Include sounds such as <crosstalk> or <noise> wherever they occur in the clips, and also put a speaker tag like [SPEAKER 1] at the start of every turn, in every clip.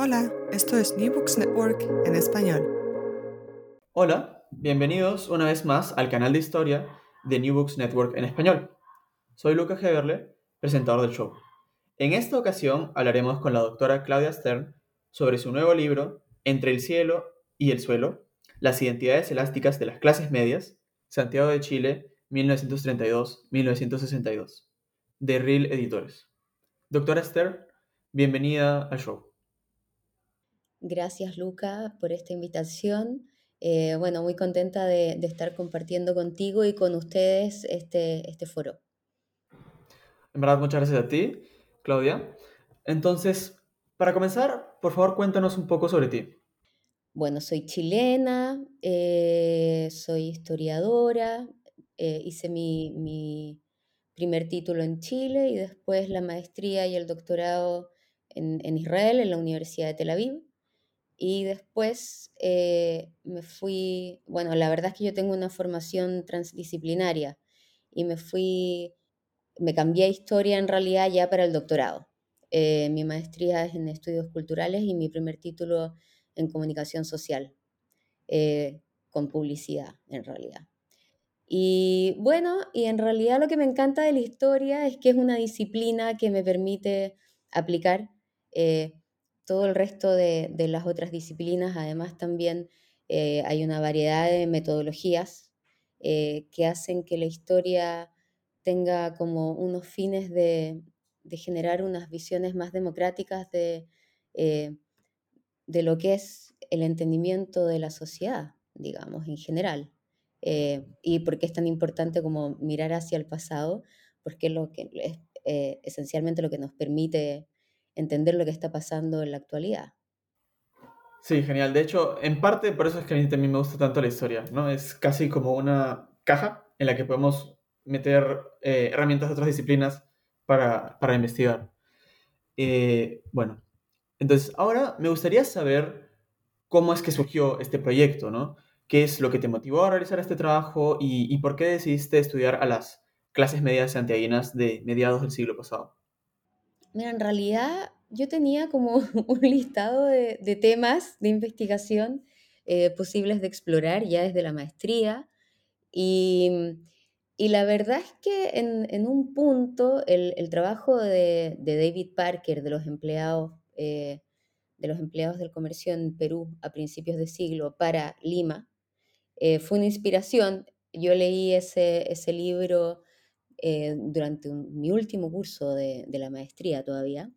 [SPEAKER 1] Hola, esto es New Books Network en español.
[SPEAKER 2] Hola, bienvenidos una vez más al canal de historia de New Books Network en español. Soy Lucas Heberle, presentador del show. En esta ocasión hablaremos con la doctora Claudia Stern sobre su nuevo libro Entre el cielo y el suelo, las identidades elásticas de las clases medias, Santiago de Chile, 1932-1962, de RIL Editores. Doctora Stern, bienvenida al show.
[SPEAKER 3] Gracias, Luca, por esta invitación. Eh, bueno, muy contenta de, de, estar compartiendo contigo y con ustedes este, este foro.
[SPEAKER 2] En verdad, muchas gracias a ti, Claudia. Entonces, para comenzar, por favor, cuéntanos un poco sobre ti.
[SPEAKER 3] Bueno, soy chilena, eh, soy historiadora, eh, hice mi, mi, primer título en Chile y después la maestría y el doctorado en, en Israel, en la Universidad de Tel Aviv. Y después eh, me fui, bueno, la verdad es que yo tengo una formación transdisciplinaria y me fui, me cambié a historia en realidad ya para el doctorado. Eh, mi maestría es en estudios culturales y mi primer título en comunicación social, eh, con publicidad en realidad. Y bueno, y en realidad lo que me encanta de la historia es que es una disciplina que me permite aplicar todo el resto de, de, las otras disciplinas. Además también eh, hay una variedad de metodologías eh, que hacen que la historia tenga como unos fines de, de generar unas visiones más democráticas de, eh, de lo que es el entendimiento de la sociedad, digamos, en general. Y por qué es tan importante como mirar hacia el pasado, porque lo que, es esencialmente lo que nos permite entender lo que está pasando en la actualidad.
[SPEAKER 2] Sí, genial. De hecho, en parte por eso es que a mí también me gusta tanto la historia, ¿no? Es casi como una caja en la que podemos meter eh, herramientas de otras disciplinas para, para investigar. Eh, bueno, entonces ahora me gustaría saber cómo es que surgió este proyecto, ¿no? ¿Qué es lo que te motivó a realizar este trabajo y, y por qué decidiste estudiar a las clases medias santiaguinas de mediados del siglo pasado?
[SPEAKER 3] Mira, en realidad yo tenía como <laughs> un listado de, de temas de investigación eh, posibles de explorar ya desde la maestría y, y la verdad es que en, en un punto el, el trabajo de, de, David Parker, de los empleados, eh, de los empleados del comercio en Perú a principios de siglo para Lima, eh, fue una inspiración. Yo leí ese, ese libro eh, durante mi último curso de, la maestría todavía.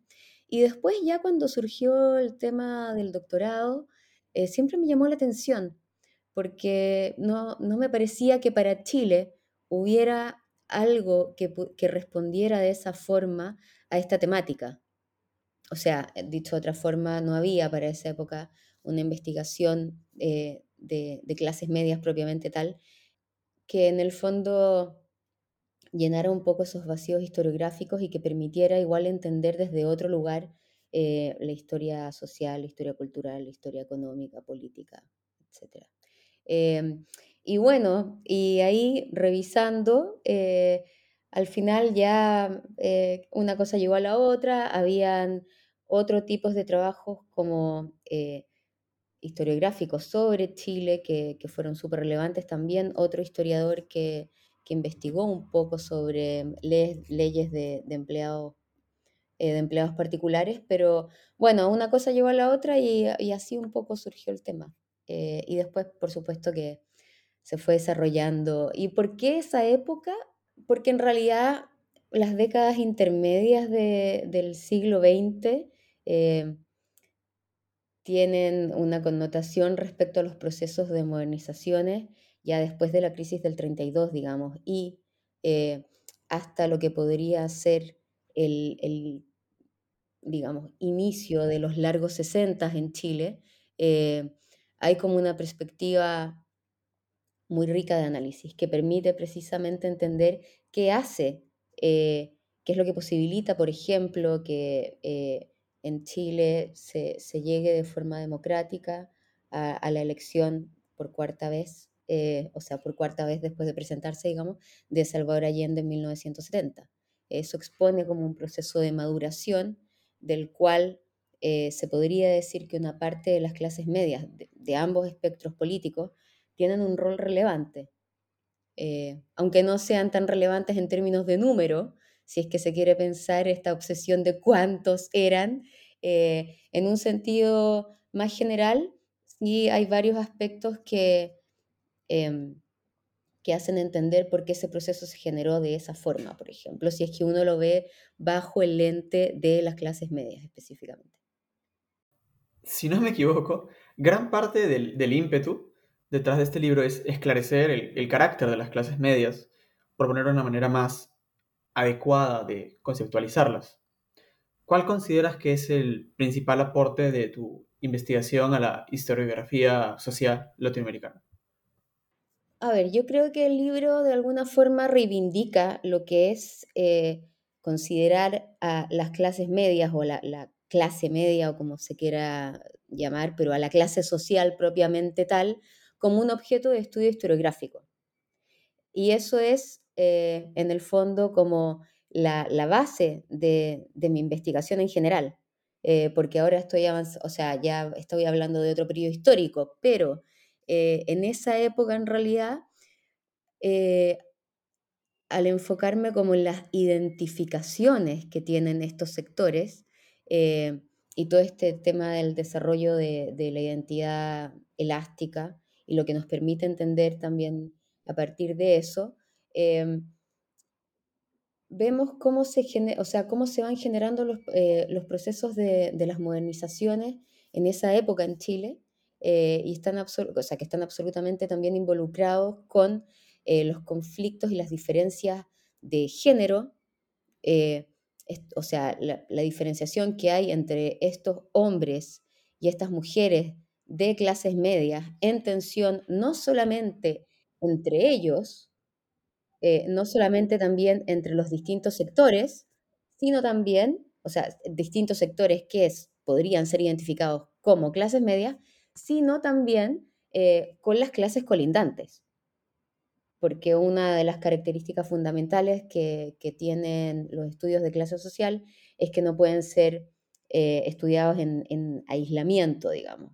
[SPEAKER 3] Y después ya cuando surgió el tema del doctorado, eh, siempre me llamó la atención, porque no, no, me parecía que para Chile hubiera algo que, respondiera de esa forma a esta temática. O sea, dicho de otra forma, no había para esa época una investigación eh, de, clases medias propiamente tal, que en el fondo llenara un poco esos vacíos historiográficos y que permitiera igual entender desde otro lugar eh, la historia social, la historia cultural, la historia económica, política, etc. Eh, y bueno, y ahí revisando, eh, al final ya eh, una cosa llegó a la otra, habían otros tipos de trabajos como historiográficos sobre Chile que, que fueron súper relevantes también, otro historiador que que investigó un poco sobre leyes, de, de empleados de empleados particulares, pero bueno, una cosa llevó a la otra y, así un poco surgió el tema. y después, por supuesto, que se fue desarrollando. ¿Y por qué esa época? Porque en realidad las décadas intermedias del siglo XX eh, tienen una connotación respecto a los procesos de modernizaciones ya después de la crisis del 32, digamos, y eh, hasta lo que podría ser el, digamos, inicio de los largos 60 en Chile, eh, hay como una perspectiva muy rica de análisis que permite precisamente entender qué hace eh, qué es lo que posibilita, por ejemplo, que en Chile se, llegue de forma democrática a, la elección por cuarta vez, eh, o sea, por cuarta vez después de presentarse, digamos, de Salvador Allende en 1970. Eso expone como un proceso de maduración del cual se podría decir que una parte de las clases medias de ambos espectros políticos tienen un rol relevante eh, aunque no sean tan relevantes en términos de número, si es que se quiere pensar esta obsesión de cuántos eran, eh, en un sentido más general, sí hay varios aspectos que, em, que hacen entender por qué ese proceso se generó de esa forma, por ejemplo, si es que uno lo ve bajo el lente de las clases medias específicamente.
[SPEAKER 2] Si no me equivoco, gran parte del, del ímpetu detrás de este libro es esclarecer el, carácter de las clases medias, de una manera más adecuada de conceptualizarlas. ¿Cuál consideras que es el principal aporte de tu investigación a la historiografía social latinoamericana?
[SPEAKER 3] A ver, yo creo que el libro de alguna forma reivindica lo que es eh, considerar a las clases medias o la, la, clase media o como se quiera llamar, pero a la clase social propiamente tal, como un objeto de estudio historiográfico. Y eso es, eh, en el fondo, como la, base de, mi investigación en general, eh, porque ahora estoy o sea, ya estoy hablando de otro periodo histórico, pero eh, en esa época, en realidad, al enfocarme como en las identificaciones que tienen estos sectores, y todo este tema del desarrollo de, de la identidad elástica, y lo que nos permite entender también a partir de eso, em, vemos cómo se, o sea, cómo se van generando los, eh, procesos de, las modernizaciones en esa época en Chile eh, y están o sea, que están absolutamente también involucrados con eh, los conflictos y las diferencias de género, o sea, la, diferenciación que hay entre estos hombres y estas mujeres de clases medias en tensión no solamente entre ellos, eh, no solamente también entre los distintos sectores, sino también, o sea, distintos sectores que podrían ser identificados como clases medias, sino también eh, con las clases colindantes. Porque una de las características fundamentales que, tienen los estudios de clase social es que no pueden ser eh, estudiados en aislamiento, digamos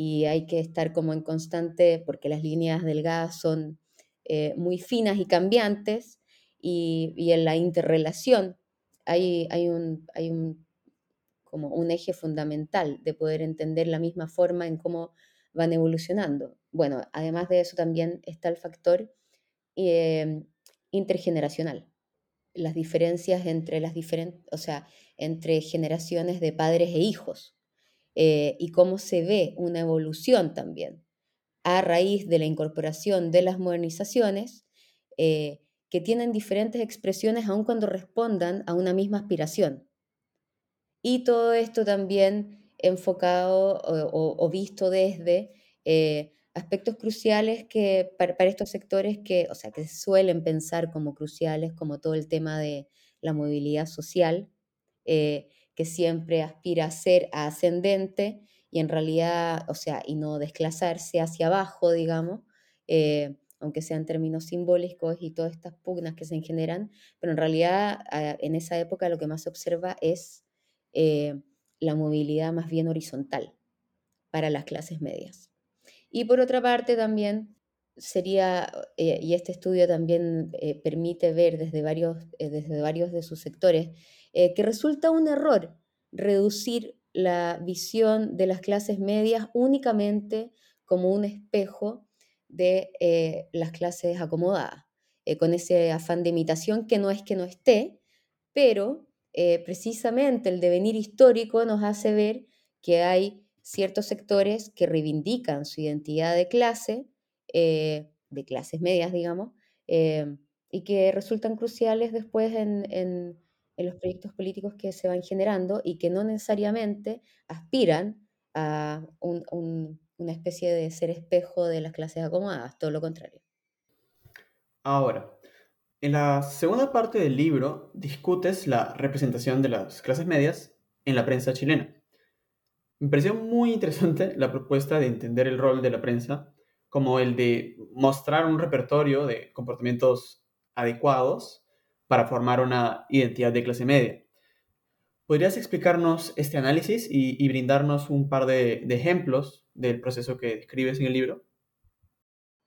[SPEAKER 3] y hay que estar como en constante, porque las líneas delgadas son eh, muy finas y cambiantes, y, en la interrelación hay, hay, un, hay un, como un eje fundamental de poder entender la misma forma en cómo van evolucionando. Bueno, además de eso también está el factor eh, intergeneracional, las diferencias entre las diferentes, o sea, entre generaciones de padres e hijos. Eh, y cómo se ve una evolución también a raíz de la incorporación de las modernizaciones eh, que tienen diferentes expresiones aun cuando respondan a una misma aspiración. Y todo esto también enfocado o, visto desde eh, aspectos cruciales que para, estos sectores que, o sea, que suelen pensar como cruciales, como todo el tema de la movilidad social, que siempre aspira a ser ascendente y en realidad, o sea, y no desclasarse hacia abajo, digamos, eh, aunque sean términos simbólicos y todas estas pugnas que se generan, pero en realidad en esa época lo que más se observa es eh, la movilidad más bien horizontal para las clases medias. Y por otra parte también sería, eh, y este estudio también eh, permite ver desde varios, desde varios de sus sectores, que resulta un error reducir la visión de las clases medias únicamente como un espejo de las clases acomodadas, con ese afán de imitación que no es que no esté, pero precisamente el devenir histórico nos hace ver que hay ciertos sectores que reivindican su identidad de clase, eh, de clases medias, digamos, eh, y que resultan cruciales después en, los proyectos políticos que se van generando y que no necesariamente aspiran a una especie de ser espejo de las clases acomodadas, todo lo contrario.
[SPEAKER 2] Ahora, en la segunda parte del libro discutes la representación de las clases medias en la prensa chilena. Me pareció muy interesante la propuesta de entender el rol de la prensa como el de mostrar un repertorio de comportamientos adecuados para formar una identidad de clase media. ¿Podrías explicarnos este análisis y, brindarnos un par de, ejemplos del proceso que describes en el libro?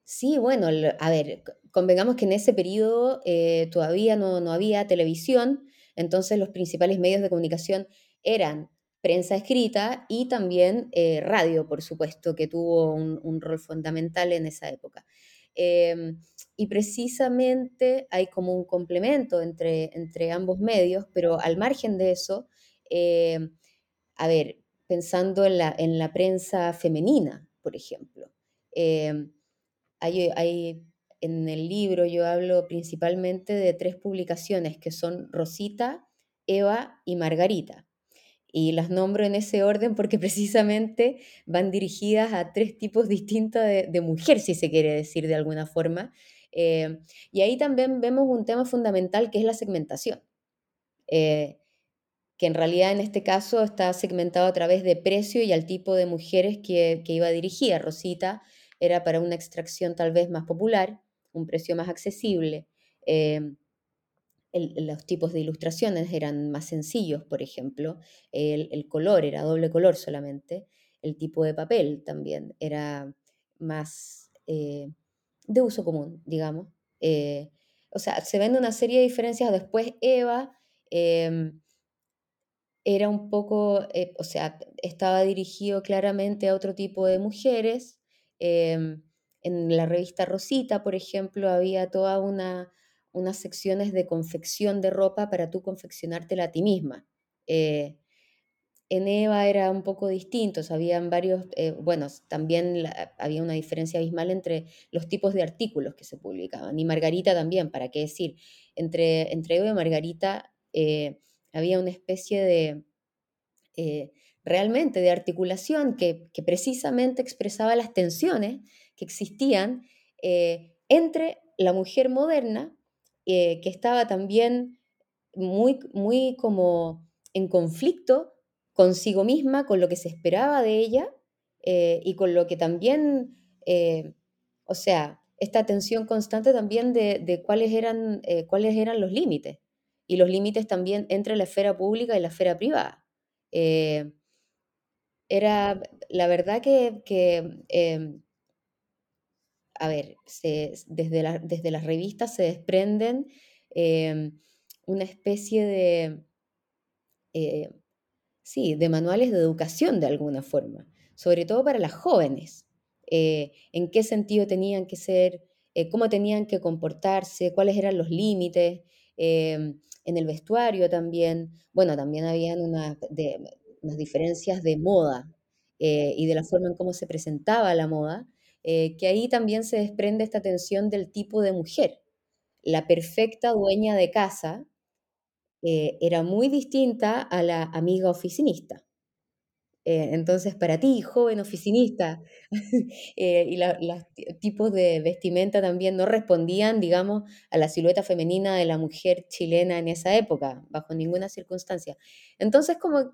[SPEAKER 3] Sí, bueno, a ver, convengamos que en ese periodo eh, todavía no, no había televisión, entonces los principales medios de comunicación eran prensa escrita y también eh, radio, por supuesto, que tuvo un, rol fundamental en esa época. Em, y precisamente hay como un complemento entre, entre ambos medios, pero al margen de eso, em, a ver, pensando en la, en la prensa femenina, por ejemplo, em, hay, en el libro yo hablo principalmente de tres publicaciones que son Rosita, Eva y Margarita y las nombro en ese orden porque <laughs> precisamente van dirigidas a tres tipos distintos de, mujer, si se quiere decir de alguna forma. Eh, y ahí también vemos un tema fundamental que es la segmentación, eh, que en realidad en este caso está segmentado a través de precio y al tipo de mujeres que, que iba dirigida. Rosita era para una extracción tal vez más popular, un precio más accesible. Eh, los tipos de ilustraciones eran más sencillos, por ejemplo, el, color era doble color solamente, el tipo de papel también era más eh, de uso común, digamos. Eh, o sea, se ven una serie de diferencias. Después Eva em, era un poco, eh, o sea, estaba dirigido claramente a otro tipo de mujeres. Em, en la revista Rosita, por ejemplo, había toda una unas secciones de confección de ropa para tú confeccionártela a ti misma. Eh, en Eva era un poco distinto, habían varios, eh, bueno, también había una diferencia abismal entre los tipos de artículos que se publicaban. Y Margarita también, ¿para qué decir? Entre, entre Eva y Margarita eh, había una especie de, realmente, de articulación que, que, precisamente expresaba las tensiones que existían entre la mujer moderna eh, que estaba también muy, muy como en conflicto consigo misma, con lo que se esperaba de ella eh, y con lo que también, eh, o sea, esta tensión constante también de, cuáles, eran, cuáles eran los límites y los límites también entre la esfera pública y la esfera privada. Era la verdad que, que em, a ver, desde, desde, las revistas se desprenden em, una especie de, eh, sí, de manuales de educación de alguna forma, sobre todo para las jóvenes. Eh, en qué sentido tenían que ser, eh, cómo tenían que comportarse, cuáles eran los límites, em, en el vestuario también. Bueno, también habían unas diferencias de moda y de la forma en cómo se presentaba la moda. Eh, que ahí también se desprende esta tensión del tipo de mujer. La perfecta dueña de casa eh, era muy distinta a la amiga oficinista. Eh, entonces, para ti, joven oficinista, <laughs> y los tipos de vestimenta también no respondían, digamos, a la silueta femenina de la mujer chilena en esa época, bajo ninguna circunstancia. Entonces, como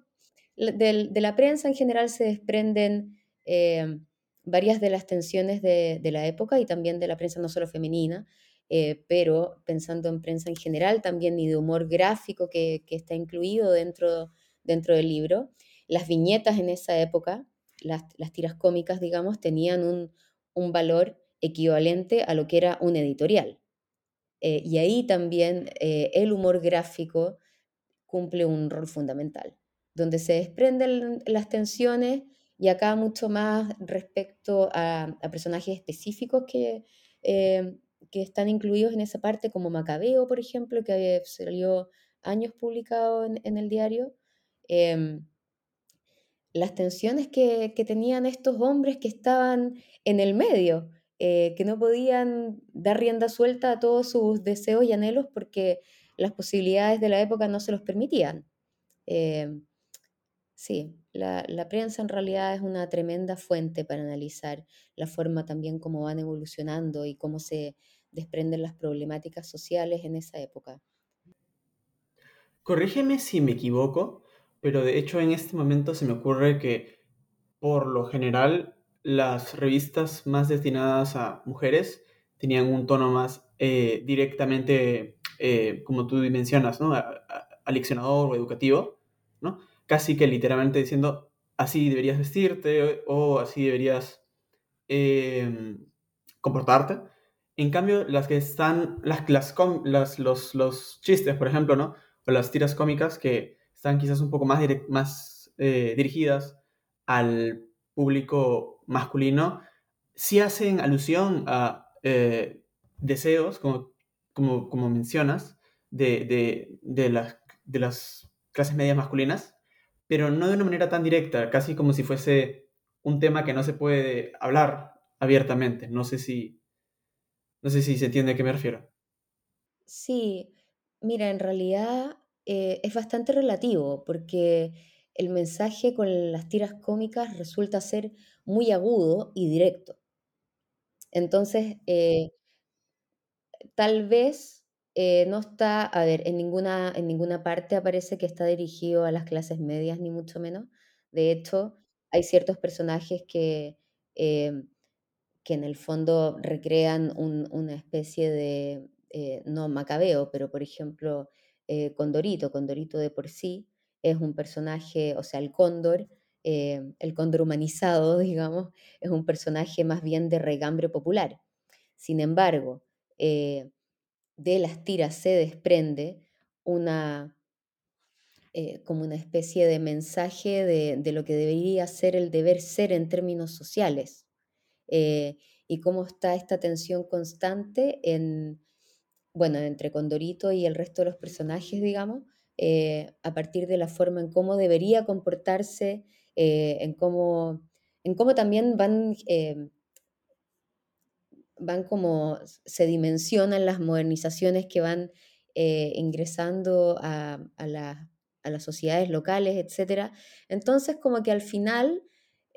[SPEAKER 3] de, la prensa en general se desprenden varias de las tensiones de, la época y también de la prensa no solo femenina, eh, pero pensando en prensa en general también y de humor gráfico que, está incluido dentro, dentro del libro. Las viñetas en esa época, las, tiras cómicas, digamos, tenían un, valor equivalente a lo que era un editorial. Eh, y ahí también eh, el humor gráfico cumple un rol fundamental, donde se desprenden las tensiones y acá mucho más respecto a, personajes específicos que, eh, que están incluidos en esa parte, como Macabeo, por ejemplo, que salió años publicado en, el diario. Em, las tensiones que, que, tenían estos hombres que estaban en el medio, eh, que no podían dar rienda suelta a todos sus deseos y anhelos porque las posibilidades de la época no se los permitían. Eh, sí, la, prensa en realidad es una tremenda fuente para analizar la forma también como van evolucionando y cómo se desprenden las problemáticas sociales en esa época.
[SPEAKER 2] Corrígeme si me equivoco, pero de hecho en este momento se me ocurre que por lo general las revistas más destinadas a mujeres tenían un tono más eh, directamente, eh, como tú mencionas, ¿no? aleccionador o educativo, ¿no? Casi que literalmente diciendo, así deberías vestirte o, así deberías em, comportarte. En cambio, las que están, las, las, los, los, chistes, por ejemplo, ¿no? O las tiras cómicas que están quizás un poco más, más eh, dirigidas al público masculino sí hacen alusión a eh, deseos, como, como, como mencionas, de, de, las, de las clases medias masculinas, pero no de una manera tan directa, casi como si fuese un tema que no se puede hablar abiertamente. No sé si, no sé si se entiende a qué me refiero.
[SPEAKER 3] Sí, mira, en realidad eh, es bastante relativo, porque el mensaje con las tiras cómicas resulta ser muy agudo y directo. Entonces, eh, tal vez eh, no está, a ver, en ninguna, en ninguna parte aparece que está dirigido a las clases medias, ni mucho menos. De hecho, hay ciertos personajes que, eh, que en el fondo recrean una especie de, no macabeo, pero por ejemplo, Condorito, Condorito de por sí, es un personaje, o sea, el cóndor, eh, el cóndor humanizado, <laughs> digamos, es un personaje más bien de regambre popular. Sin embargo, eh, de las tiras se desprende una, eh, como una especie de mensaje de, de, lo que debería ser el deber ser en términos sociales y cómo está esta tensión constante en, bueno, entre Condorito y el resto de los personajes, digamos, eh, a partir de la forma en cómo debería comportarse, eh, en, cómo, en cómo también van, eh, van como se dimensionan las modernizaciones que van ingresando a, las sociedades locales, etc. Entonces, como que al final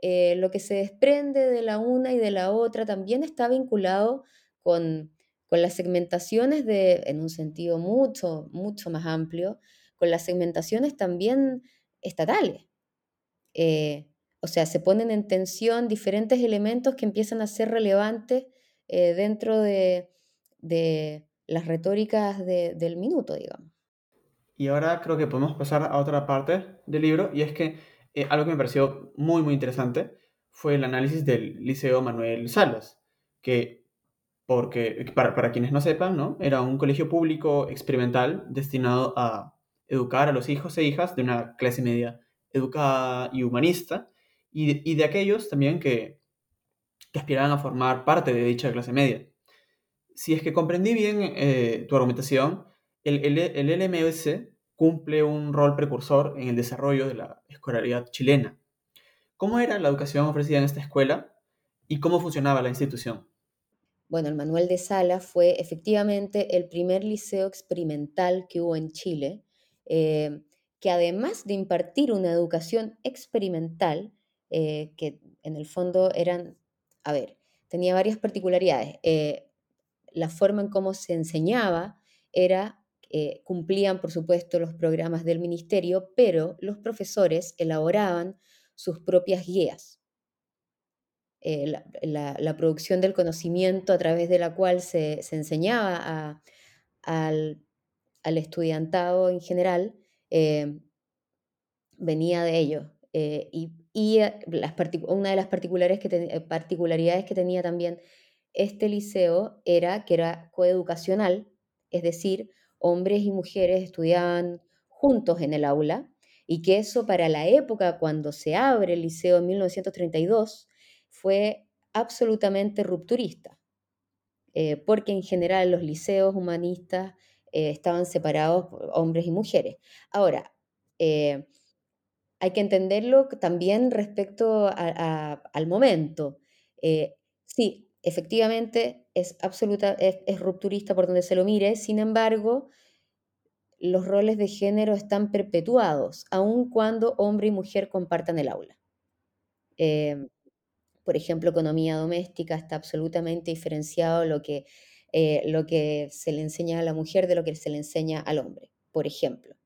[SPEAKER 3] lo que se desprende de la una y de la otra también está vinculado con, con las segmentaciones de, en un sentido mucho, mucho más amplio, con las segmentaciones también estatales. Eh, o sea, se ponen en tensión diferentes elementos que empiezan a ser relevantes eh, dentro de, las retóricas del minuto, digamos.
[SPEAKER 2] Y ahora creo que podemos pasar a otra parte del libro, y es que eh, algo que me pareció muy, muy interesante fue el análisis del Liceo Manuel Salas, que, porque, para, para quienes no sepan, ¿no? era un colegio público experimental destinado a educar a los hijos e hijas de una clase media educada y humanista, y de, aquellos también que, que, aspiraban a formar parte de dicha clase media. Si es que comprendí bien eh, tu argumentación, el, el, el LMS cumple un rol precursor en el desarrollo de la escolaridad chilena. ¿Cómo era la educación ofrecida en esta escuela y cómo funcionaba la institución?
[SPEAKER 3] Bueno, el Manuel de Sala fue efectivamente el primer liceo experimental que hubo en Chile eh, que además de impartir una educación experimental, eh, que en el fondo eran, a ver, tenía varias particularidades. Eh, la forma en cómo se enseñaba era, cumplían por supuesto los programas del ministerio, pero los profesores elaboraban sus propias guías. la, producción del conocimiento a través de la cual se, enseñaba al al estudiantado en general eh, venía de ellos. Eh, y, y eh, una de las que particularidades que tenía también este liceo era que era coeducacional, es decir, hombres y mujeres estudiaban juntos en el aula y que eso para la época cuando se abre el liceo en 1932 fue absolutamente rupturista, eh, porque en general los liceos humanistas eh, estaban separados por hombres y mujeres. Ahora, eh, hay que entenderlo también respecto al momento. sí, efectivamente es absoluta, es, rupturista por donde se lo mire, sin embargo, los roles de género están perpetuados, aun cuando hombre y mujer compartan el aula. Em, por ejemplo, economía doméstica está absolutamente diferenciado lo que, eh, lo que se le enseña a la mujer de lo que se le enseña al hombre, por ejemplo.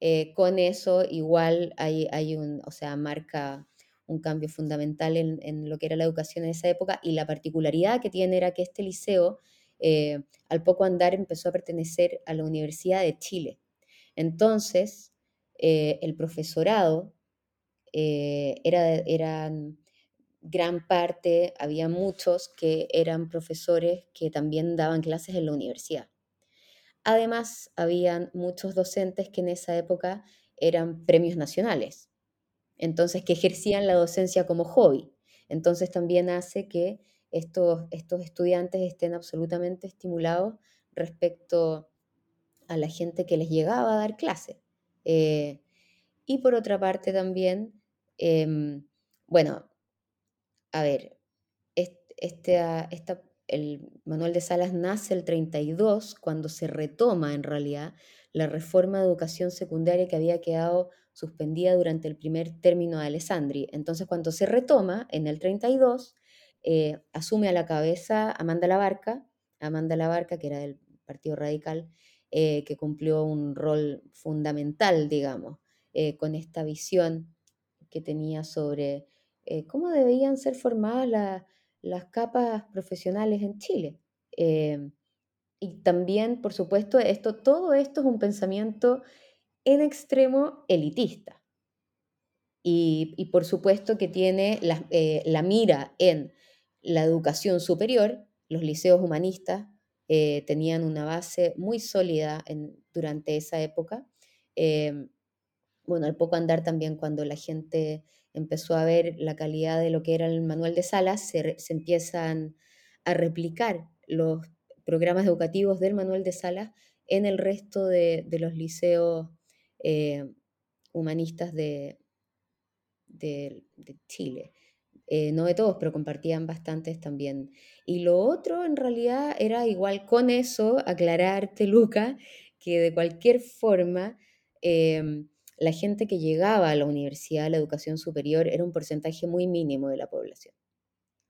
[SPEAKER 3] Eh, con eso igual hay, hay un, o sea, marca un cambio fundamental en, lo que era la educación en esa época y la particularidad que tiene era que este liceo eh, al poco andar empezó a pertenecer a la Universidad de Chile. Entonces, eh, el profesorado era, eran gran parte, había muchos que eran profesores que también daban clases en la universidad. Además, habían muchos docentes que en esa época eran premios nacionales entonces que ejercían la docencia como hobby. Entonces también hace que estos, estos estudiantes estén absolutamente estimulados respecto a la gente que les llegaba a dar clase. Eh, y por otra parte también, em, bueno, a ver, este, esta, el manual de Salas nace el 32, cuando se retoma en realidad la reforma de educación secundaria que había quedado suspendida durante el primer término de Alessandri. Entonces, cuando se retoma en el 32, eh, asume a la cabeza Amanda Labarca, Amanda Labarca, que era del Partido Radical, eh, que cumplió un rol fundamental, digamos, eh, con esta visión que tenía sobre cómo debían ser formadas las capas profesionales en Chile. y también, por supuesto, esto, todo esto es un pensamiento en extremo elitista. Y, por supuesto que tiene eh, la, mira en la educación superior, los liceos humanistas eh, tenían una base muy sólida durante esa época. Em, bueno, al poco andar también cuando la gente empezó a ver la calidad de lo que era el manual de salas, se, empiezan a replicar los programas educativos del manual de salas en el resto de, de los liceos eh, humanistas de, de, Chile. Eh, no de todos, pero compartían bastantes también. Y lo otro en realidad era igual con eso, aclararte, <laughs> Luca, que de cualquier forma em, la gente que llegaba a la universidad, a la educación superior, era un porcentaje muy mínimo de la población.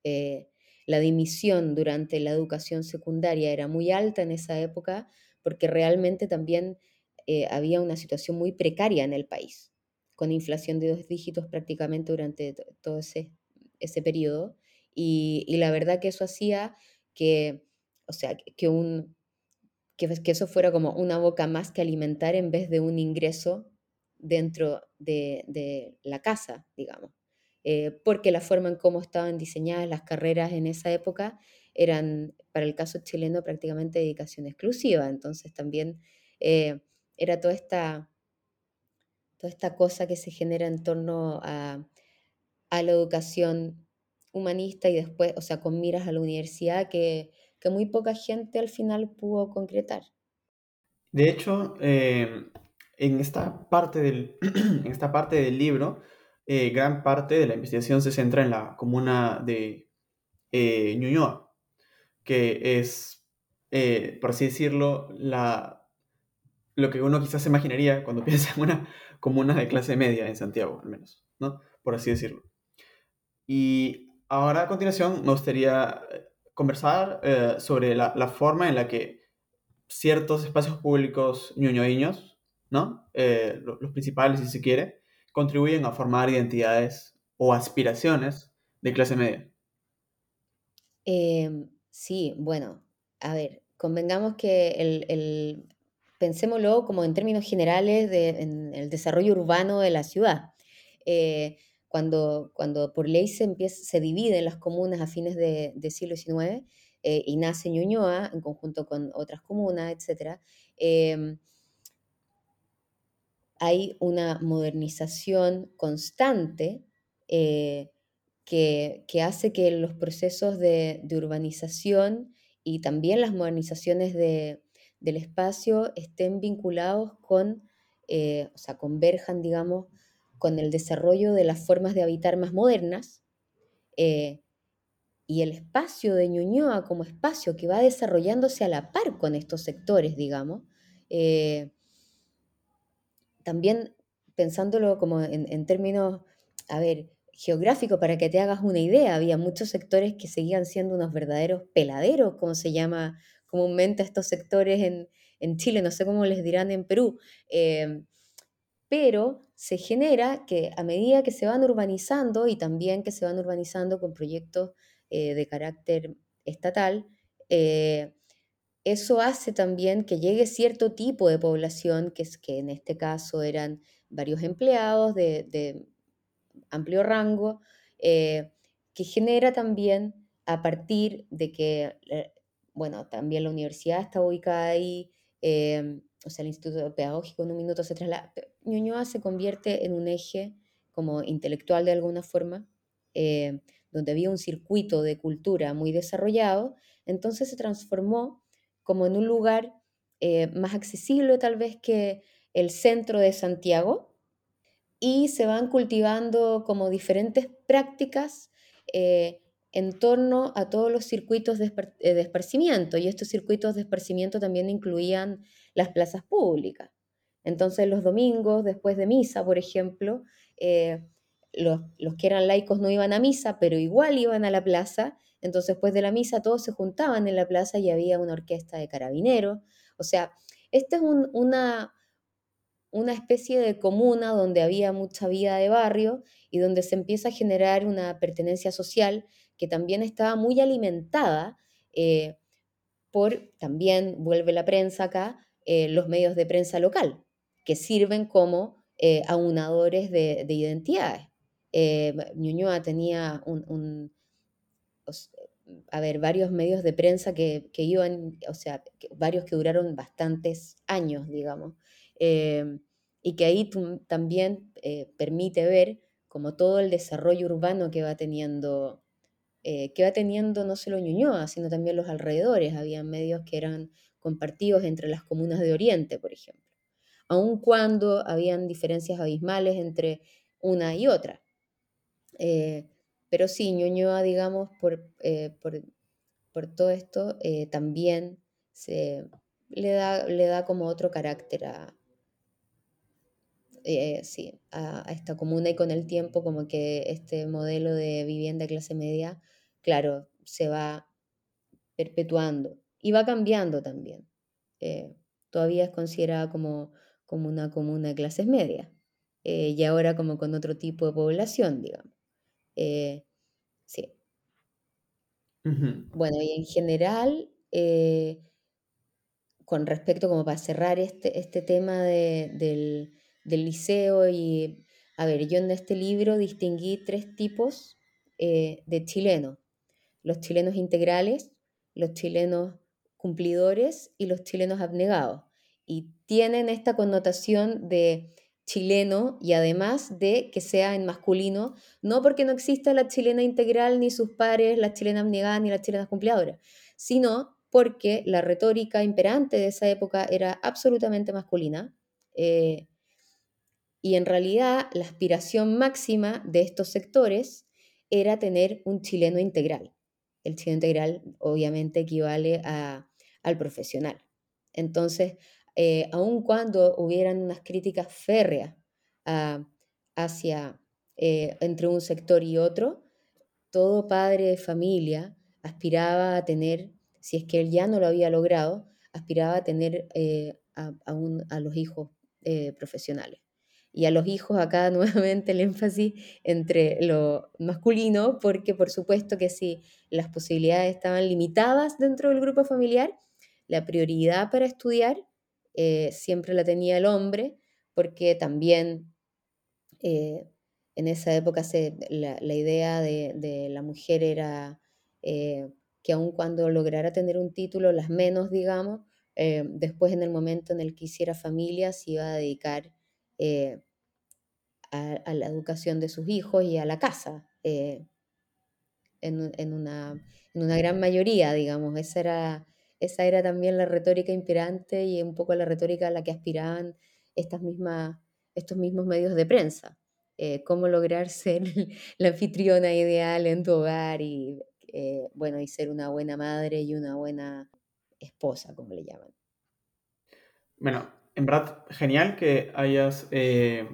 [SPEAKER 3] Eh, la dimisión durante la educación secundaria era muy alta en esa época porque realmente también eh, había una situación muy precaria en el país, con inflación de dos dígitos prácticamente durante todo ese, ese periodo. Y, la verdad que eso hacía que, o sea, que, un, que, que, eso fuera como una boca más que alimentar en vez de un ingreso dentro de, de la casa, digamos. Eh, porque la forma en cómo estaban diseñadas las carreras en esa época eran, para el caso chileno, prácticamente dedicación exclusiva. Entonces también eh, era toda esta, toda esta cosa que se genera en torno a, la educación humanista y después, o sea, con miras a la universidad que, muy poca gente al final pudo concretar.
[SPEAKER 2] De hecho, em, en, esta parte del, <clears throat> en esta parte del libro, eh, gran parte de la investigación se centra en la comuna de eh, Ñuñoa, que es, eh, por así decirlo, la, lo que uno quizás se imaginaría cuando <laughs> piensa en una comuna de clase media en Santiago, al menos, ¿no? Por así decirlo. Y ahora a continuación me gustaría eh, conversar eh, sobre la, forma en la que ciertos espacios públicos ñoñoiños, ¿no? Eh, los principales, si se quiere, contribuyen a formar identidades o aspiraciones de clase media.
[SPEAKER 3] Em, sí, bueno, a ver, convengamos que el, pensémoslo como en términos generales de, en el desarrollo urbano de la ciudad. Eh, cuando, cuando por ley se, empieza, se dividen las comunas a fines de, siglo XIX eh, y nace Ñuñoa en conjunto con otras comunas, etc., em, hay una modernización constante eh, que, hace que los procesos de, urbanización y también las modernizaciones del espacio estén vinculados con, eh, o sea, converjan, digamos, con el desarrollo de las formas de habitar más modernas. Eh, y el espacio de Ñuñoa como espacio que va desarrollándose a la par con estos sectores, digamos, también pensándolo como en, términos, a ver, geográficos, para que te hagas una idea, había muchos sectores que seguían siendo unos verdaderos peladeros, como se llama comúnmente estos sectores en, Chile, no sé cómo les dirán en Perú. Eh, pero se genera que a medida que se van urbanizando y también que se van urbanizando con proyectos eh, de carácter estatal, eh, eso hace también que llegue cierto tipo de población, que, es, que en este caso eran varios empleados de, amplio rango, eh, que genera también a partir de que, bueno, también la universidad está ubicada ahí, o sea, el Instituto Pedagógico en un minuto se traslada. Ñuñoa se convierte en un eje como intelectual de alguna forma, eh, donde había un circuito de cultura muy desarrollado, entonces se transformó como en un lugar eh, más accesible tal vez que el centro de Santiago, y se van cultivando como diferentes prácticas eh, en torno a todos los circuitos de, esparcimiento, y estos circuitos de esparcimiento también incluían las plazas públicas. Entonces los domingos, después de misa, por ejemplo, eh, los, que eran laicos no iban a misa, pero igual iban a la plaza. Entonces después de la misa todos se juntaban en la plaza y había una orquesta de carabineros. O sea, esta es una, una especie de comuna donde había mucha vida de barrio y donde se empieza a generar una pertenencia social que también estaba muy alimentada eh, por, también vuelve la prensa acá, eh, los medios de prensa local, que sirven como eh, aunadores de, identidades. Eh, Ñuñoa tenía un, a ver, varios medios de prensa que, iban, o sea, varios que duraron bastantes años, digamos, y que ahí también permite ver como todo el desarrollo urbano que va teniendo, que va teniendo no solo Ñuñoa, sino también los alrededores. Había medios que eran compartidos entre las comunas de Oriente, por ejemplo, aun cuando habían diferencias abismales entre una y otra. Eh, pero sí, Ñuñoa, digamos, por, eh, por, todo esto, eh, también se, le, da, le da como otro carácter a, sí, a, esta comuna y con el tiempo como que este modelo de vivienda clase media, claro, se va perpetuando y va cambiando también. Eh, todavía es considerada como, como una comuna de clases medias eh, y ahora como con otro tipo de población, digamos. Eh, sí. Bueno, y en general, con respecto, como para cerrar este, este tema del, del, liceo y, a ver, yo en este libro distinguí tres tipos de chilenos. Los chilenos integrales, los chilenos cumplidores y los chilenos abnegados. Y tienen esta connotación de chileno y además de que sea en masculino, no porque no exista la chilena integral ni sus pares, la chilena abnegada ni la chilena cumplidora, sino porque la retórica imperante de esa época era absolutamente masculina. Eh, y en realidad la aspiración máxima de estos sectores era tener un chileno integral. El chileno integral obviamente equivale a al profesional. Entonces, eh, aun cuando hubieran unas críticas férreas ah, hacia eh, entre un sector y otro, todo padre de familia aspiraba a tener, si es que él ya no lo había logrado, aspiraba a tener eh, a, a, los hijos profesionales. Y a los hijos acá <laughs> nuevamente el énfasis entre lo masculino, porque por supuesto que si las posibilidades estaban limitadas dentro del grupo familiar, la prioridad para estudiar eh, siempre la tenía el hombre, porque también eh, en esa época se, la, idea de, la mujer era eh, que aun cuando lograra tener un título, las menos, digamos, después en el momento en el que hiciera familia se iba a dedicar eh, a, la educación de sus hijos y a la casa, en, en, una, en, una, gran mayoría, digamos. Esa era, esa era también la retórica inspirante y un poco la retórica a la que aspiraban estas mismas, estos mismos medios de prensa. Eh, cómo lograr <laughs> ser la anfitriona ideal en tu hogar y, eh, bueno, y ser una buena madre y una buena esposa, como le llaman.
[SPEAKER 2] Bueno, en verdad, genial que hayas eh,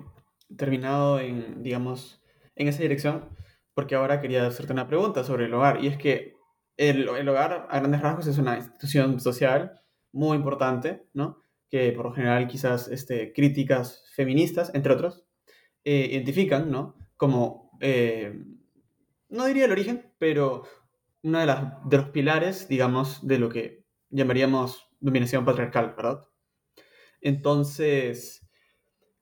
[SPEAKER 2] terminado en, digamos, en esa dirección, porque ahora quería hacerte una pregunta sobre el hogar, y es que el, el hogar, a grandes rasgos, es una institución social muy importante, ¿no? Que por lo general quizás este, críticas feministas, entre otros, eh, identifican, ¿no? Como, eh, no diría el origen, pero uno de, de los pilares, digamos, de lo que llamaríamos dominación patriarcal, ¿verdad? Entonces,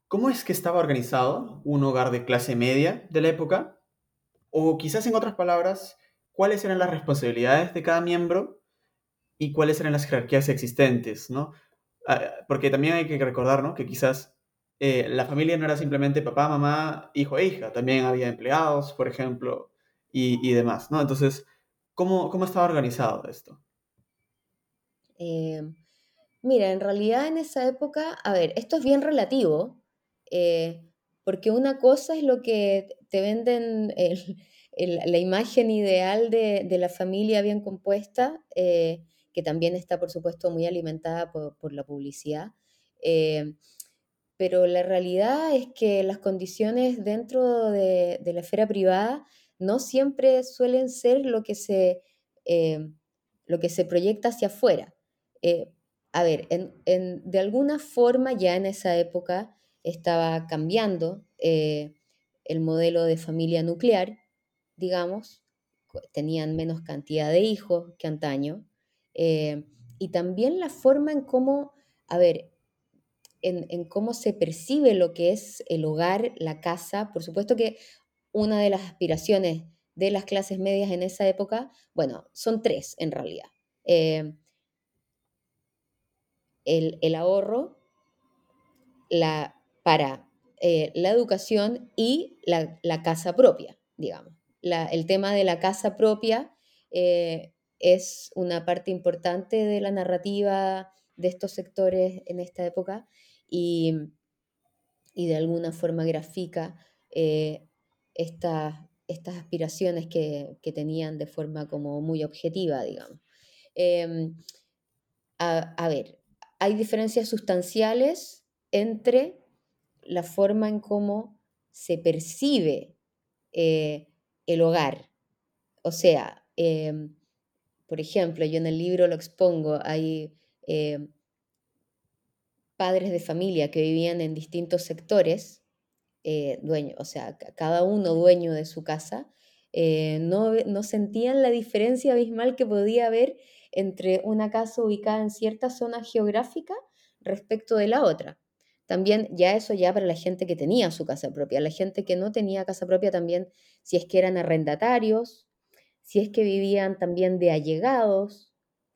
[SPEAKER 2] ¿cómo es que estaba organizado un hogar de clase media de la época? O quizás en otras palabras, ¿cuáles eran las responsabilidades de cada miembro y cuáles eran las jerarquías existentes, ¿no? Ah, porque también hay que recordar, ¿no? Que quizás eh, la familia no era simplemente papá, mamá, hijo e hija, también había empleados, por ejemplo, y, demás, ¿no? Entonces, ¿cómo, cómo estaba organizado esto?
[SPEAKER 3] Eh, mira, en realidad en esa época, a ver, esto es bien relativo, eh, porque una cosa es lo que te venden la imagen ideal de, la familia bien compuesta, que también está, por supuesto, muy alimentada por, la publicidad pero la realidad es que las condiciones dentro de, la esfera privada no siempre suelen ser lo que se, eh, lo que se proyecta hacia afuera. Eh, a ver, de alguna forma ya en esa época estaba cambiando eh, el modelo de familia nuclear, digamos, tenían menos cantidad de hijos que antaño, y también la forma en cómo, a ver, en, cómo se percibe lo que es el hogar, la casa. Por supuesto que una de las aspiraciones de las clases medias en esa época, bueno, son tres en realidad. Eh, el, ahorro la, para eh, la educación y la, casa propia, digamos. El tema de la casa propia eh, es una parte importante de la narrativa de estos sectores en esta época y, de alguna forma grafica eh, estas, aspiraciones que, tenían de forma como muy objetiva, digamos. Em, a, ver, hay diferencias sustanciales entre la forma en cómo se percibe eh, el hogar. O sea, em, por ejemplo, yo en el libro lo expongo, hay em, padres de familia que vivían en distintos sectores, eh, o sea, cada uno dueño de su casa, eh, no, no, sentían la diferencia abismal que podía haber entre una casa ubicada en cierta zona geográfica respecto de la otra. También ya eso ya para la gente que tenía su casa propia, la gente que no tenía casa propia también, si es que eran arrendatarios, si es que vivían también de allegados,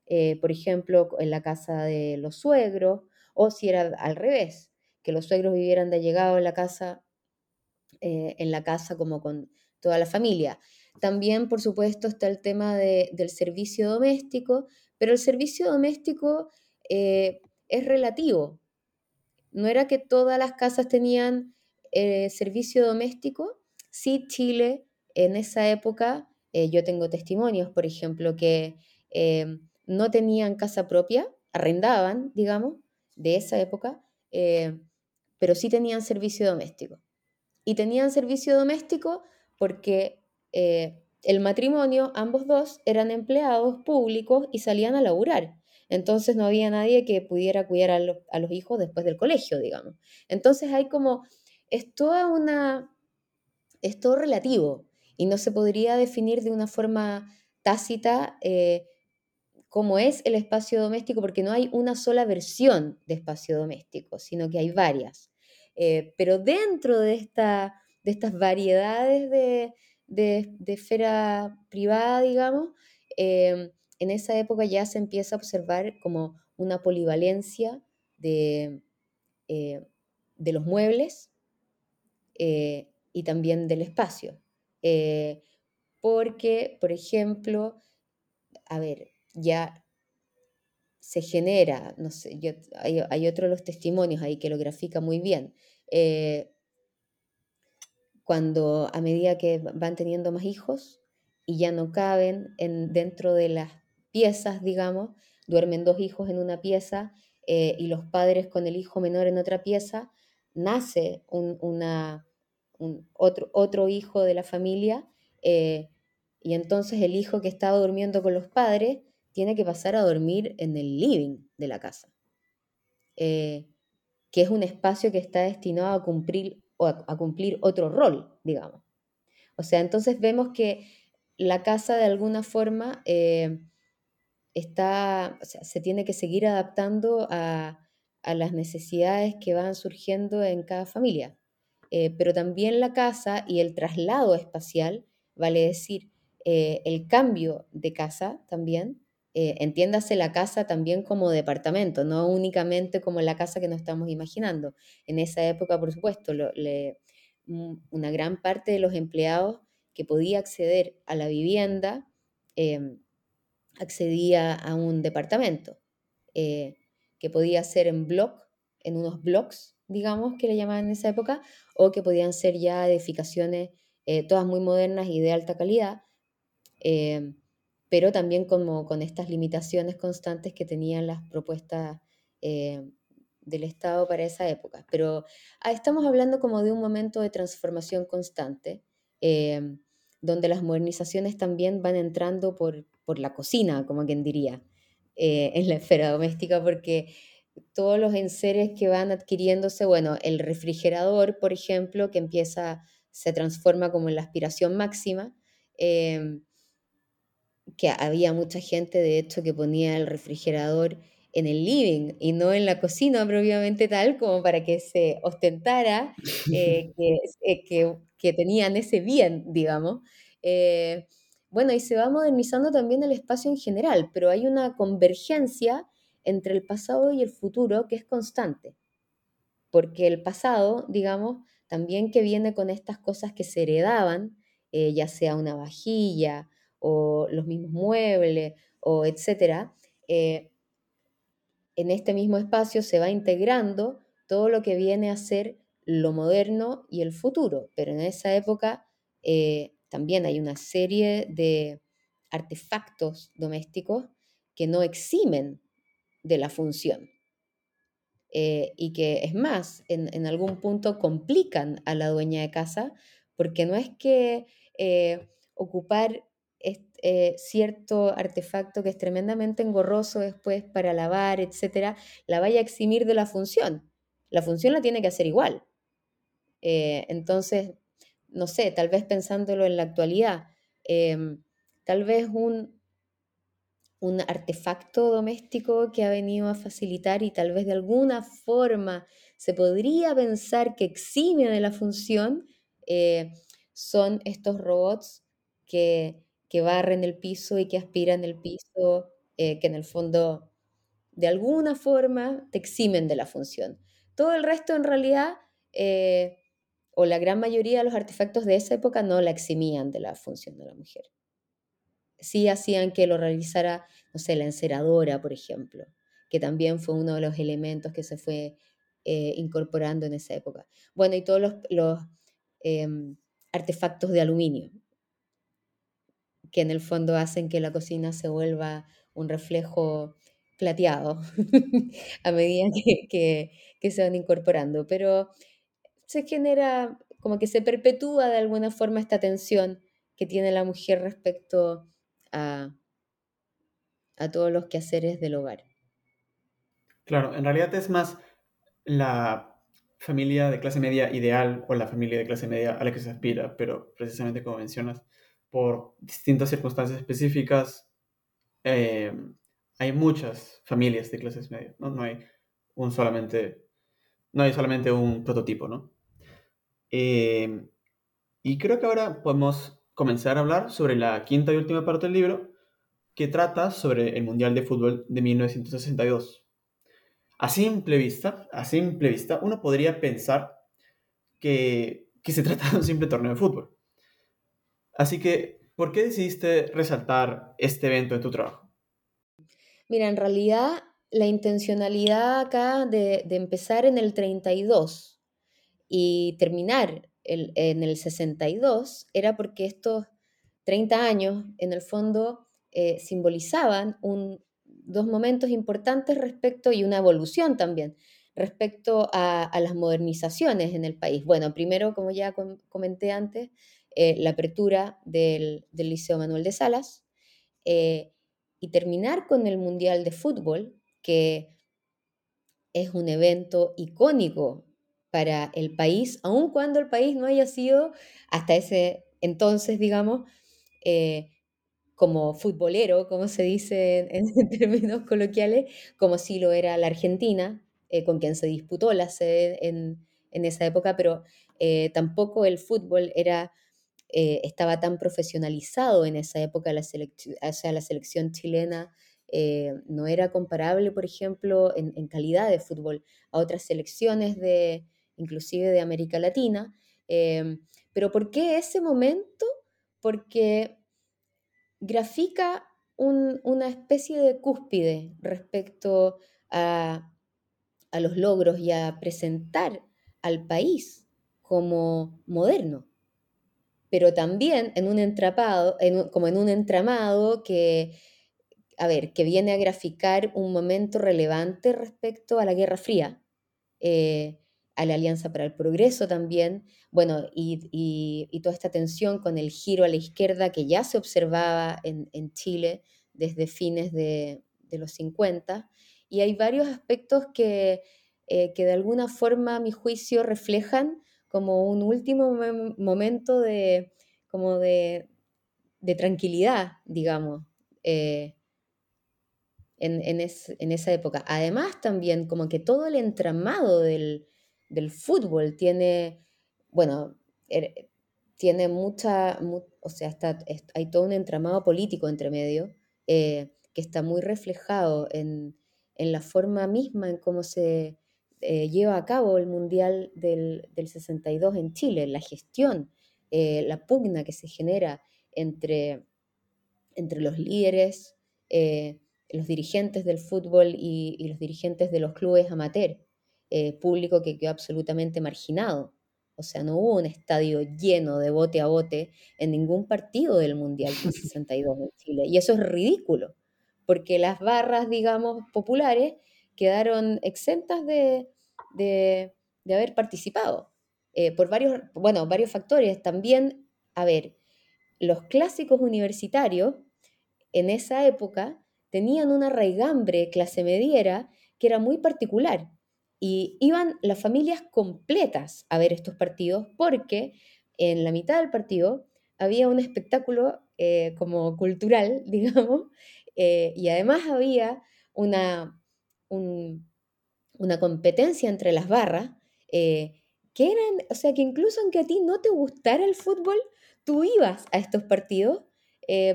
[SPEAKER 3] eh, por ejemplo, en la casa de los suegros, o si era al revés, que los suegros vivieran de llegado en la casa, eh, en la casa como con toda la familia. También, por supuesto, está el tema del servicio doméstico, pero el servicio doméstico eh, es relativo. No era que todas las casas tenían eh, servicio doméstico. Sí, Chile en esa época, yo tengo testimonios, por ejemplo, que no tenían casa propia, arrendaban, digamos, de esa época, eh, pero sí tenían servicio doméstico. Y tenían servicio doméstico porque eh, el matrimonio, ambos dos, eran empleados públicos y salían a laburar. Entonces no había nadie que pudiera cuidar a, los hijos después del colegio, digamos. Entonces hay como, es toda una, es todo relativo y no se podría definir de una forma tácita eh, cómo es el espacio doméstico, porque no hay una sola versión de espacio doméstico, sino que hay varias. Eh, pero dentro de esta, de estas variedades de, esfera privada, digamos, em, en esa época ya se empieza a observar como una polivalencia de, eh, de los muebles eh, y también del espacio. Eh, porque, por ejemplo, a ver, ya se genera, no sé, hay, hay, otro de los testimonios ahí que lo grafica muy bien, cuando a medida que van teniendo más hijos y ya no caben en, dentro de las piezas, digamos, duermen dos hijos en una pieza eh, y los padres con el hijo menor en otra pieza, nace un, otro, otro hijo de la familia eh, y entonces el hijo que estaba durmiendo con los padres tiene que pasar a dormir en el living de la casa, eh, que es un espacio que está destinado a cumplir o a, cumplir otro rol, digamos. O sea, entonces vemos que la casa de alguna forma está, se tiene que seguir adaptando a, las necesidades que van surgiendo en cada familia. Eh, pero también la casa y el traslado espacial, vale decir, eh, el cambio de casa también, entiéndase la casa también como departamento, no únicamente como la casa que nos estamos imaginando. En esa época, por supuesto, una gran parte de los empleados que podía acceder a la vivienda em, accedía a un departamento, eh, que podía ser en block, en unos blocks, digamos, que le llamaban en esa época, o que podían ser ya edificaciones eh, todas muy modernas y de alta calidad, em, pero también como con estas limitaciones constantes que tenían las propuestas del Estado para esa época. Pero ah, estamos hablando como de un momento de transformación constante, donde las modernizaciones también van entrando por, por la cocina, como quien diría, eh, en la esfera doméstica, porque todos los enseres que van adquiriéndose, bueno, el refrigerador, por ejemplo, que empieza, se transforma como en la aspiración máxima, em, que había mucha gente, de hecho, que ponía el refrigerador en el living y no en la cocina propiamente tal, como para que se ostentara eh, <laughs> eh, que, que, tenían ese bien, digamos. Eh, bueno, y se va modernizando también el espacio en general, pero hay una convergencia entre el pasado y el futuro que es constante, porque el pasado, digamos, también que viene con estas cosas que se heredaban, ya sea una vajilla o los mismos muebles o etcétera, en este mismo espacio se va integrando todo lo que viene a ser lo moderno y el futuro, pero en esa época eh, también hay una serie de artefactos domésticos que no eximen de la función eh, y que es más, en, algún punto complican a la dueña de casa porque no es que eh, ocupar eh, cierto artefacto que es tremendamente engorroso después para lavar, etcétera, la vaya a eximir de la función. La función la tiene que hacer igual. Entonces, no sé, tal vez pensándolo en la actualidad, em, tal vez un, un artefacto doméstico que ha venido a facilitar y tal vez de alguna forma se podría pensar que exime de la función, eh, son estos robots que que barren el piso y que aspiran el piso, eh, que en el fondo de alguna forma te eximen de la función. Todo el resto en realidad, eh, o la gran mayoría de los artefactos de esa época no la eximían de la función de la mujer. Sí hacían que lo realizara, no sé, la enceradora, por ejemplo, que también fue uno de los elementos que se fue eh, incorporando en esa época. Bueno, y todos los, em, artefactos de aluminio, que en el fondo hacen que la cocina se vuelva un reflejo plateado <laughs> a medida que, se van incorporando. Pero se genera, como que se perpetúa de alguna forma esta tensión que tiene la mujer respecto a, a todos los quehaceres del hogar.
[SPEAKER 2] Claro, en realidad es más la familia de clase media ideal o la familia de clase media a la que se aspira, pero precisamente como mencionas, por distintas circunstancias específicas, eh, hay muchas familias de clases medias, ¿no? hay un solamente, no hay solamente un prototipo, ¿no? Eh, Y creo que ahora podemos comenzar a hablar sobre la quinta y última parte del libro, que trata sobre el Mundial de Fútbol de 1962. A simple vista, a simple vista, uno podría pensar que, que se <laughs> trata de un simple torneo de fútbol. Así que, ¿por qué decidiste resaltar este evento en tu trabajo?
[SPEAKER 3] Mira, en realidad la intencionalidad acá de, empezar en el 32 y terminar en el 62 era porque estos 30 años, en el fondo, eh, simbolizaban dos momentos importantes respecto y una evolución también respecto a, las modernizaciones en el país. Bueno, primero, como ya comenté antes, eh, la apertura del, Liceo Manuel de Salas eh, y terminar con el Mundial de Fútbol, que es un evento icónico para el país, aun cuando el país no haya sido hasta ese entonces, digamos, eh, como futbolero, como se dice en, <laughs> términos coloquiales, como si lo era la Argentina, con quien se disputó la sede en, esa época, pero tampoco el fútbol era eh, estaba tan profesionalizado en esa época, la, o sea, la selección chilena eh, no era comparable, por ejemplo, en, calidad de fútbol a otras selecciones de, inclusive de América Latina. Eh, pero ¿por qué ese momento? Porque grafica una especie de cúspide respecto a, a los logros y a presentar al país como moderno pero también en un entrapado, como en un entramado que, a ver, que viene a graficar un momento relevante respecto a la Guerra Fría, eh, a la Alianza para el Progreso también, bueno, y, toda esta tensión con el giro a la izquierda que ya se observaba en, Chile desde fines de, los 50, y hay varios aspectos que, eh, que de alguna forma, a mi juicio, reflejan como un último momento de, como de, tranquilidad, digamos, eh, en, esa época. Además, también como que todo el entramado del, fútbol tiene, bueno, er, tiene mucha, o sea, está, hay todo un entramado político entre medio eh, que está muy reflejado en, en la forma misma en cómo se eh, lleva a cabo el Mundial del, 62 en Chile, la gestión, eh, la pugna que se genera entre, entre los líderes, los dirigentes del fútbol y, los dirigentes de los clubes amateur, público que quedó absolutamente marginado. O sea, no hubo un estadio lleno de bote a bote en ningún partido del Mundial del 62 en Chile. Y eso es ridículo, porque las barras, digamos, populares quedaron exentas de, haber participado. Eh, por varios, bueno, varios factores. También, a ver, los clásicos universitarios en esa época tenían una raigambre clase mediera que era muy particular. Y iban las familias completas a ver estos partidos porque en la mitad del partido había un espectáculo eh, como cultural, <laughs> digamos, eh, y además había una, una competencia entre las barras, eh, que eran, o sea, que incluso aunque a ti no te gustara el fútbol, tú ibas a estos partidos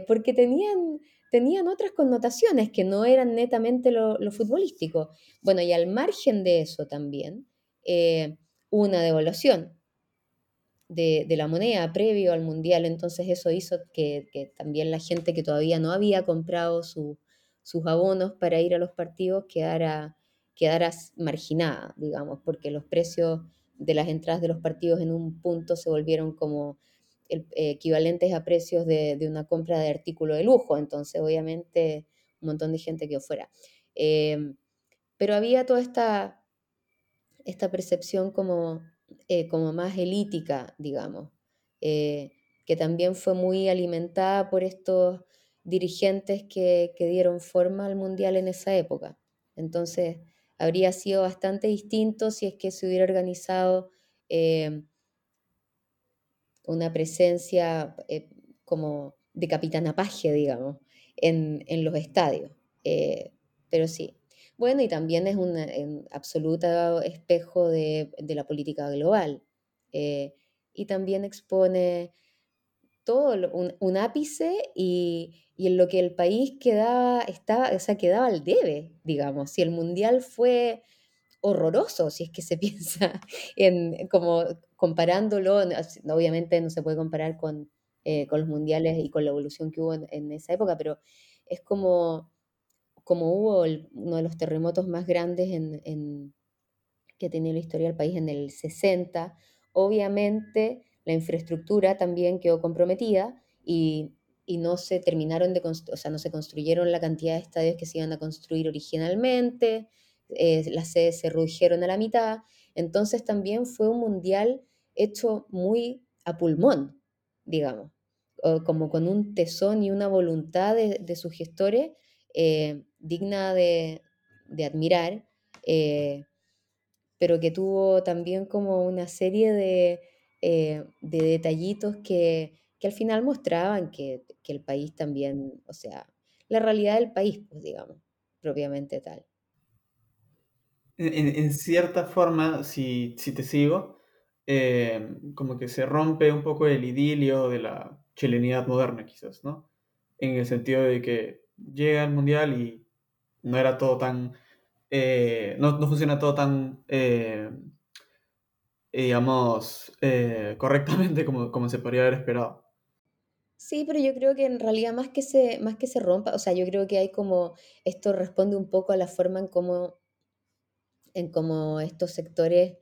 [SPEAKER 3] porque tenían, tenían otras connotaciones que no eran netamente lo, futbolístico. Bueno, y al margen de eso también, eh, una devaluación de, la moneda previo al Mundial, entonces eso hizo que, también la gente que todavía no había comprado su, sus abonos para ir a los partidos quedara, quedara marginada, digamos, porque los precios de las entradas de los partidos en un punto se volvieron como equivalentes a precios de, una compra de artículo de lujo, entonces obviamente un montón de gente quedó fuera. Eh, pero había toda esta, esta percepción como, eh, como más elítica, digamos, eh, que también fue muy alimentada por estos dirigentes que, dieron forma al Mundial en esa época. Entonces, habría sido bastante distinto si es que se hubiera organizado eh, una presencia eh, como de capitana paje, digamos, en, los estadios. Eh, pero sí. Bueno, y también es un absoluto espejo de, la política global. y también expone todo un, ápice y, en lo que el país quedaba, estaba, o sea, quedaba al debe, digamos. Si el mundial fue horroroso, si es que se <laughs> piensa en como comparándolo, obviamente no se puede comparar con, eh, con los mundiales y con la evolución que hubo en, esa época, pero es como, como hubo uno de los terremotos más grandes en, que ha tenido la historia del país en el 60, obviamente la infraestructura también quedó comprometida y, no se terminaron de o sea, no se construyeron la cantidad de estadios que se iban a construir originalmente, eh, las sedes se redujeron a la mitad, entonces también fue un mundial hecho muy a pulmón, digamos, como con un tesón y una voluntad de, sus gestores eh, digna de, admirar, eh, pero que tuvo también como una serie de, eh, detallitos que, al final mostraban que, el país también, o sea, la realidad del país, pues digamos, propiamente tal.
[SPEAKER 2] En, cierta forma, si, si te sigo, como que se rompe un poco el idilio de la chilenidad moderna, quizás, ¿no? En el sentido de que llega el mundial y no era todo tan. Eh, no, funciona todo tan. Eh, digamos. Eh, correctamente como, como se podría haber esperado.
[SPEAKER 3] Sí, pero yo creo que en realidad más que se, más que se rompa, o sea, yo creo que hay como, esto responde un poco a la forma en cómo, en cómo estos sectores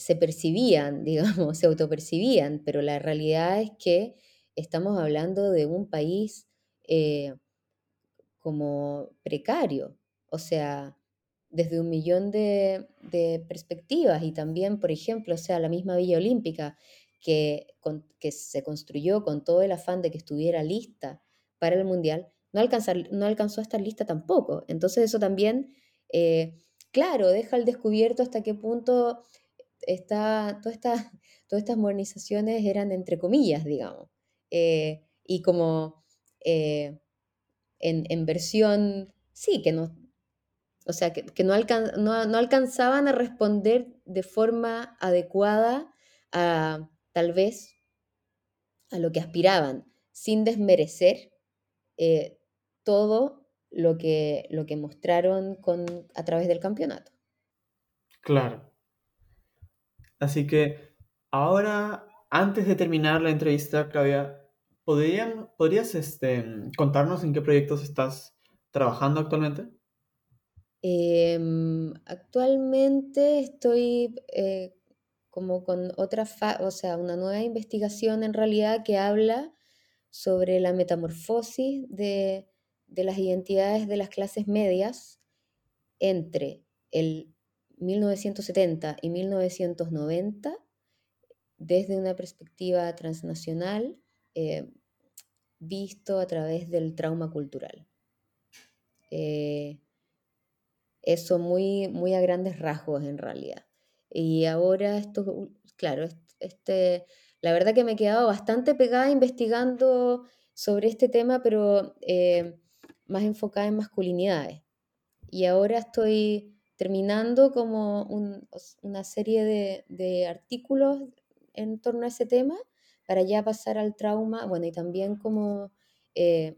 [SPEAKER 3] se percibían, <laughs> digamos, se autopercibían, pero la realidad es que estamos hablando de un país eh, como precario, o sea, desde un millón de, perspectivas y también, por ejemplo, o sea, la misma Villa Olímpica que, que se construyó con todo el afán de que estuviera lista para el Mundial, no, no alcanzó a estar lista tampoco. Entonces eso también, eh, claro, deja al descubierto hasta qué punto <laughs> todas estas modernizaciones eran entre comillas, digamos, eh, y como eh, en, versión, sí, que no, o sea, que, no, alcanzaban a responder de forma adecuada a tal vez a lo que aspiraban, sin desmerecer todo lo que, lo que mostraron con, a través del campeonato.
[SPEAKER 2] Claro. Así que ahora, antes de terminar la entrevista, Claudia, ¿podrías este, contarnos en qué proyectos estás trabajando actualmente?
[SPEAKER 3] Em, actualmente estoy eh, como con otra, o sea, una nueva investigación en realidad que habla sobre la metamorfosis de, de las identidades de las clases medias entre el 1970 y 1990 desde una perspectiva transnacional eh, visto a través del trauma cultural. Eh, eso muy, muy a grandes rasgos en realidad. Y ahora esto, claro, este, la verdad que me he quedado bastante pegada investigando sobre este tema, pero eh, más enfocada en masculinidades. Y ahora estoy terminando como una serie de, artículos en torno a ese tema para ya pasar al trauma, bueno, y también como eh,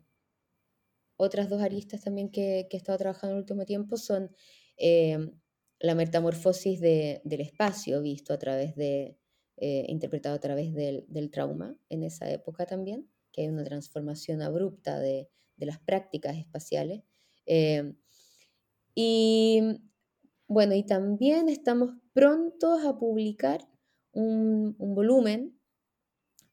[SPEAKER 3] otras dos aristas también que, he estado trabajando en el último tiempo son eh, la metamorfosis del espacio visto a través de, eh, interpretado a través del, trauma en esa época también, que hay una transformación abrupta de, las prácticas espaciales. y bueno, y también estamos prontos a publicar un, volumen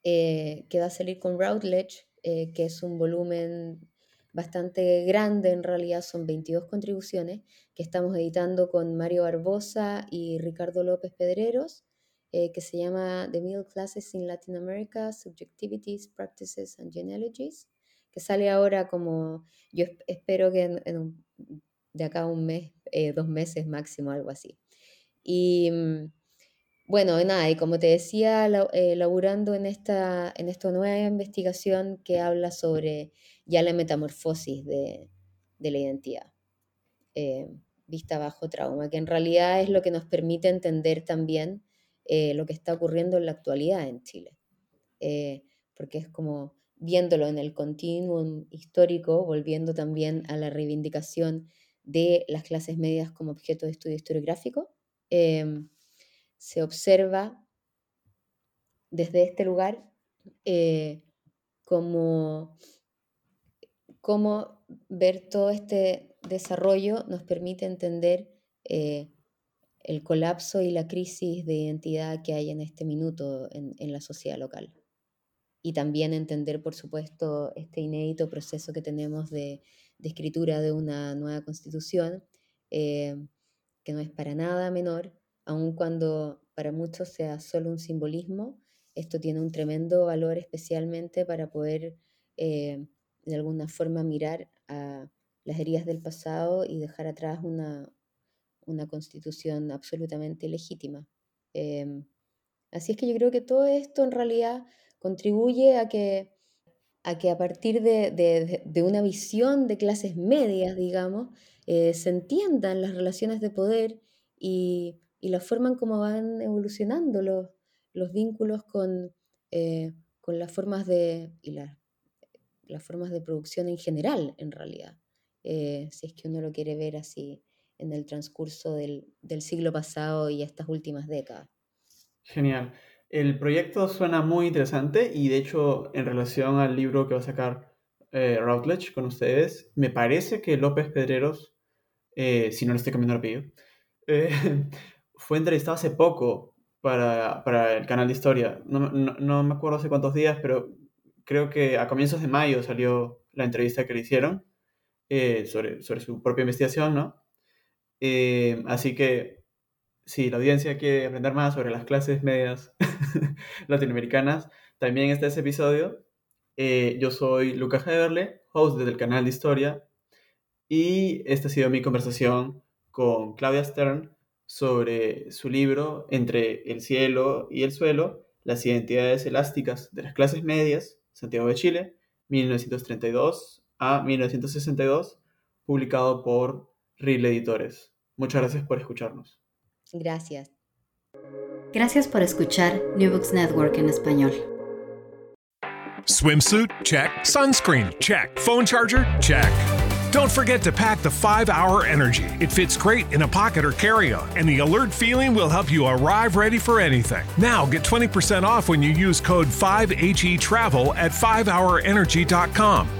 [SPEAKER 3] eh, que va a salir con Routledge, eh, que es un volumen bastante grande, en realidad son 22 contribuciones, que estamos editando con Mario Barbosa y Ricardo López Pedreros, eh, que se llama The Middle Classes in Latin America, Subjectivities, Practices and Genealogies, que sale ahora como, yo espero que en, en un de acá a un mes, eh, dos meses máximo, algo así. Y mm, bueno, nada, y como te decía, eh, laburando en esta, en esta nueva investigación que habla sobre ya la metamorfosis de, la identidad, eh, vista bajo trauma, que en realidad es lo que nos permite entender también eh, lo que está ocurriendo en la actualidad en Chile. Eh, porque es como viéndolo en el continuum histórico, volviendo también a la reivindicación de las clases medias como objeto de estudio historiográfico, em, se observa desde este lugar eh, como, cómo ver todo este desarrollo nos permite entender eh, el colapso y la crisis de identidad que hay en este minuto en, la sociedad local. Y también entender, por supuesto, este inédito proceso que tenemos de, escritura de una nueva constitución, eh, que no es para nada menor, aun cuando para muchos sea solo un simbolismo, esto tiene un tremendo valor especialmente para poder eh, de alguna forma mirar a las heridas del pasado y dejar atrás una, una constitución absolutamente legítima. Em, así es que yo creo que todo esto en realidad contribuye a que a, que a partir de, una visión de clases medias, digamos, eh, se entiendan las relaciones de poder y, y la forma en cómo van evolucionando los, los vínculos con, eh, con las formas de, y las formas de producción en general, en realidad, eh, si es que uno lo quiere ver así en el transcurso del, siglo pasado y estas últimas décadas.
[SPEAKER 2] Genial. El proyecto suena muy interesante y de hecho en relación al libro que va a sacar eh, Routledge con ustedes, me parece que López Pedreros, si no le estoy cambiando el apellido, <laughs> fue entrevistado hace poco para, para el canal de historia. No, no, me acuerdo hace cuántos días, pero creo que a comienzos de mayo salió la entrevista que le hicieron eh, sobre, sobre su propia investigación, ¿no? Eh, así que si la audiencia quiere aprender más sobre las clases medias <laughs> <laughs> latinoamericanas, también está ese episodio. Eh, yo soy Lucas Heberle, host del canal de historia, y esta ha sido mi conversación con Claudia Stern sobre su libro Entre el cielo y el suelo, las identidades elásticas de las clases medias, Santiago de Chile, 1932 a 1962, publicado por RIL Editores. Muchas gracias por escucharnos.
[SPEAKER 3] Gracias.
[SPEAKER 4] Gracias por escuchar New Books Network en español.
[SPEAKER 5] Swimsuit? Check. Sunscreen? Check. Phone charger? Check. Don't forget to pack the 5 Hour Energy. It fits great in a pocket or carry on, and the alert feeling will help you arrive ready for anything. Now get 20% off when you use code 5HE Travel at 5hourenergy.com.